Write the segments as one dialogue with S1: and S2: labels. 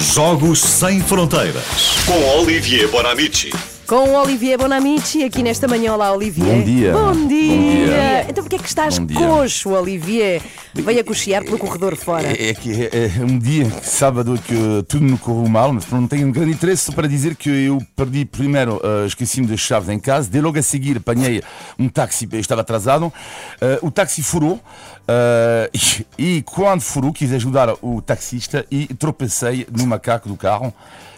S1: Jogos Sem Fronteiras com Olivier Bonamici.
S2: Com o Olivier Bonamici aqui nesta manhã. Olá, Olivier.
S3: Bom dia.
S2: Bom dia.
S3: Bom dia.
S2: Então porquê é que estás coxo, Olivier? Veio a cochear pelo corredor fora.
S3: É, é que é, é um dia, sábado, que tudo me correu mal, mas não tenho um grande interesse para dizer que eu perdi primeiro, uh, esqueci-me das chaves em casa, de logo a seguir apanhei um táxi, eu estava atrasado, uh, o táxi furou, uh, e, e quando furou quis ajudar o taxista e tropecei no macaco do carro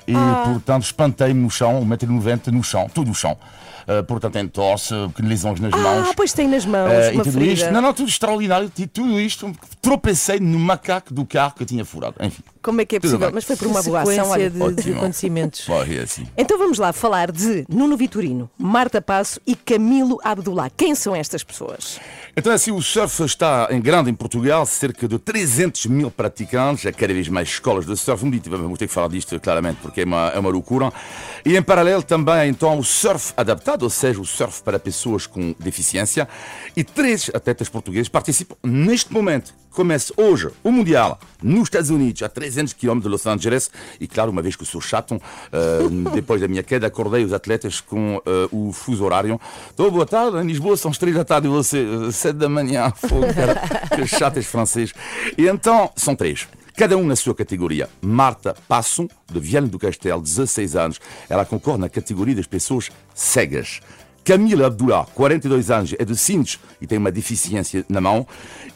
S3: e, portanto, espantei-me no chão, 1,90m no chão, todo no chão. Uh, portanto, em tosse, lesões nas mãos.
S2: Ah, pois tem nas mãos uma
S3: e tudo isto, não, não, tudo extraordinário, tudo isto, tropecei no macaco do carro que eu tinha furado. Enfim,
S2: Como é que é
S3: Tudo
S2: possível?
S3: bem.
S2: Mas foi por uma boa ação, olha.
S4: de, de acontecimentos.
S3: foi assim.
S2: Então vamos lá falar de Nuno Vitorino, Marta Passo e Camilo Abdullah. Quem são estas pessoas?
S3: Então, assim, o surf está em grande em Portugal, cerca de 300 mil praticantes, há cada vez mais escolas de surf. Um dia vamos ter que falar disto claramente, porque é uma, é uma loucura. E em paralelo também, então, o surf adaptado, ou seja, o surf para pessoas com deficiência. E três atletas portugueses participam neste momento. Começa hoje o Mundial nos Estados Unidos, a 300 km de Los Angeles. E claro, uma vez que sou chato, eh, depois da minha queda, acordei os atletas com eh, o fuso horário. Estou boa tarde, em Lisboa são as 3 da tarde e você, eh, 7 da manhã. Fogo, cara, que chatas francês. E então, são três. Cada um na sua categoria. Marta Passo, de Viana do Castelo, 16 anos. Ela concorre na categoria das pessoas cegas. Camila Abdullah, 42 anos, é de Sines e tem uma deficiência na mão.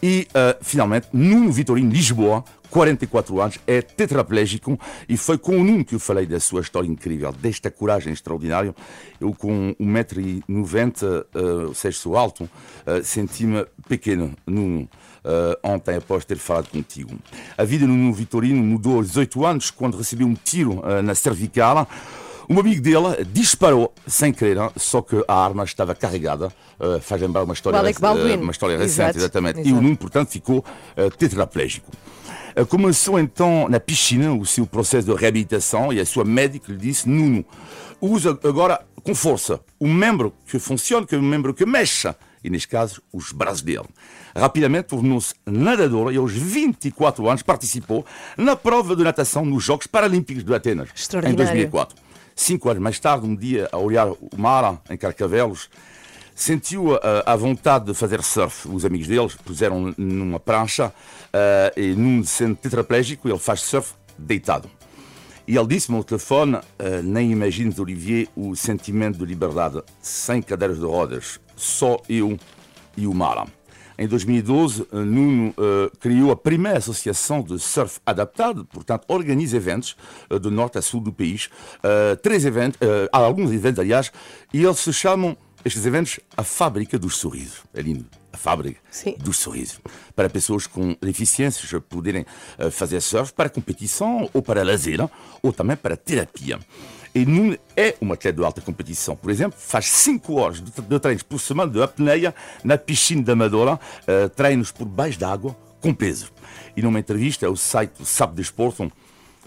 S3: E, eh, finalmente, Nuno Vitorino Lisboa, 44 anos, é tetraplégico e foi com o Nuno que eu falei da sua história incrível, desta coragem extraordinária. Eu, com 1,90m, uh, ou seja, sou alto, uh, senti-me pequeno, Nuno. Uh, ontem, após ter falado contigo. A vida do Nuno Vitorino mudou aos 18 anos, quando recebeu um tiro uh, na cervical. Um amigo dele disparou sem querer, só que a arma estava carregada. Uh, faz lembrar uma história,
S2: Alec Baldwin.
S3: uh, uma história recente,
S2: Exato,
S3: exatamente. E o
S2: exato.
S3: Nuno, portanto, ficou uh, tetraplégico. Uh, Começou então na piscina o seu processo de reabilitação e a sua médica lhe disse: Nuno, usa agora com força o membro que funciona, que é o membro que mexe, e neste caso, os braços dele. Rapidamente tornou-se nadador e aos 24 anos participou na prova de natação nos Jogos Paralímpicos de Atenas, em
S2: Extraordinário.
S3: 2004. Cinco anos mais tarde, um dia, a olhar o mar em Carcavelos, sentiu a, a vontade de fazer surf. Os amigos deles puseram numa prancha eh, e, num sendo tetraplégico, ele faz surf deitado. E ele disse-me ao telefone: eh, Nem imagines, Olivier, o sentimento de liberdade. Sem cadeiras de rodas, só eu e o mar. Em 2012, eh, Nuno eh, criou a primeira associação de surf adaptado, portanto, organiza eventos eh, do norte a sul do país. Eh, três eventos, há alguns eventos, aliás, e eles se chamam, estes eventos, a Fábrica dos Sorrisos. É lindo. A Fábrica
S2: Sim.
S3: dos Sorrisos. Para pessoas com deficiências poderem fazer surf para competição ou para lazer, ou também para terapia. E é um atleta de alta competição. Por exemplo, faz 5 horas de, de treinos por semana de apneia na piscina da Amadora, eh, treinos por baixo d'água com peso. E numa entrevista ao site Sabe Desporto,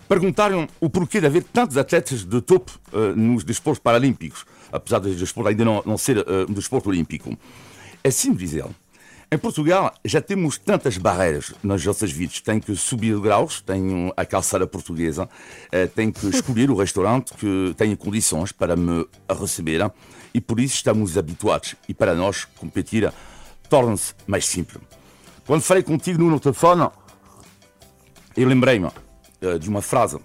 S3: perguntaram o porquê de haver tantos atletas de topo eh, nos desportos paralímpicos, apesar de desporto ainda não, não ser eh, um desporto olímpico. É simples dizer. Em Portugal já temos tantas barreiras nas nossas vidas. Tem que subir graus, tem a calçada portuguesa, eh, tem que escolher o restaurante que tenha condições para me receber e por isso estamos habituados. E para nós, competir torna-se mais simples. Quando falei contigo no telefone, eu lembrei-me eh, de uma frase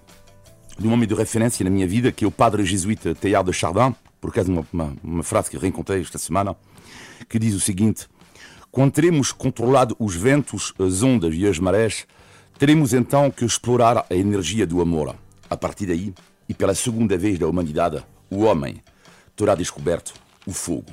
S3: de um homem de referência na minha vida, que é o padre jesuíta Teilhard de Chardin, por acaso uma, uma, uma frase que reencontrei esta semana, que diz o seguinte: Quando teremos controlado os ventos, as ondas e as marés, teremos então que explorar a energia do amor. A partir daí, e pela segunda vez da humanidade, o homem terá descoberto o fogo.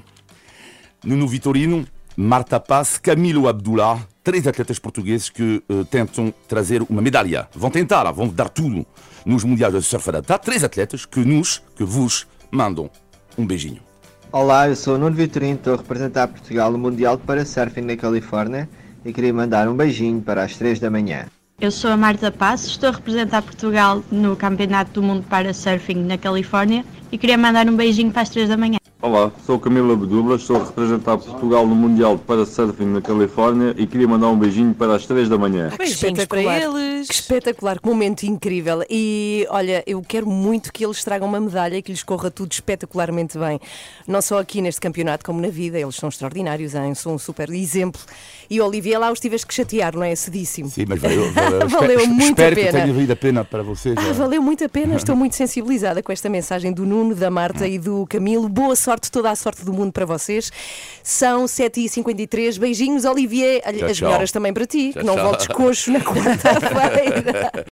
S3: Nuno Vitorino, Marta Paz, Camilo Abdullah, três atletas portugueses que eh, tentam trazer uma medalha. Vão tentar, vão dar tudo nos Mundiais de Surf Adaptado. Três atletas que nos, que vos mandam um beijinho.
S5: Olá, eu sou o Nuno Vitorino, estou a representar Portugal no Mundial de Parasurfing na Califórnia e queria mandar um beijinho para as 3 da manhã.
S6: Eu sou a Marta Passos, estou a representar Portugal no Campeonato do Mundo para Surfing na Califórnia e queria mandar um beijinho para as 3 da manhã.
S4: Olá, sou Camila Bedula, estou a representar Portugal no Mundial de Parasurfing na Califórnia e queria mandar um beijinho para as 3 da manhã.
S2: Que
S7: Beijinhos para
S2: espetacular.
S7: eles.
S2: Que espetacular, que momento incrível. E olha, eu quero muito que eles tragam uma medalha e que lhes corra tudo espetacularmente bem. Não só aqui neste campeonato, como na vida. Eles são extraordinários, hein? são um super exemplo. E Olivia, lá os tiveste que chatear, não é? Cedíssimo.
S3: Sim, mas valeu, valeu,
S2: Valeu
S3: espero,
S2: muito
S3: espero
S2: a
S3: que
S2: pena.
S3: tenha valido a pena para vocês.
S2: Ah,
S3: eh.
S2: valeu muito a pena, estou muito sensibilizada com esta mensagem do Nuno, da Marta e do Camilo. Boa sorte, toda a sorte do mundo para vocês. São 7h53. Beijinhos, Olivier.
S3: Tchau,
S2: As
S3: tchau.
S2: melhoras também para ti.
S3: Tchau,
S2: que não voltes coxo na quarta-feira.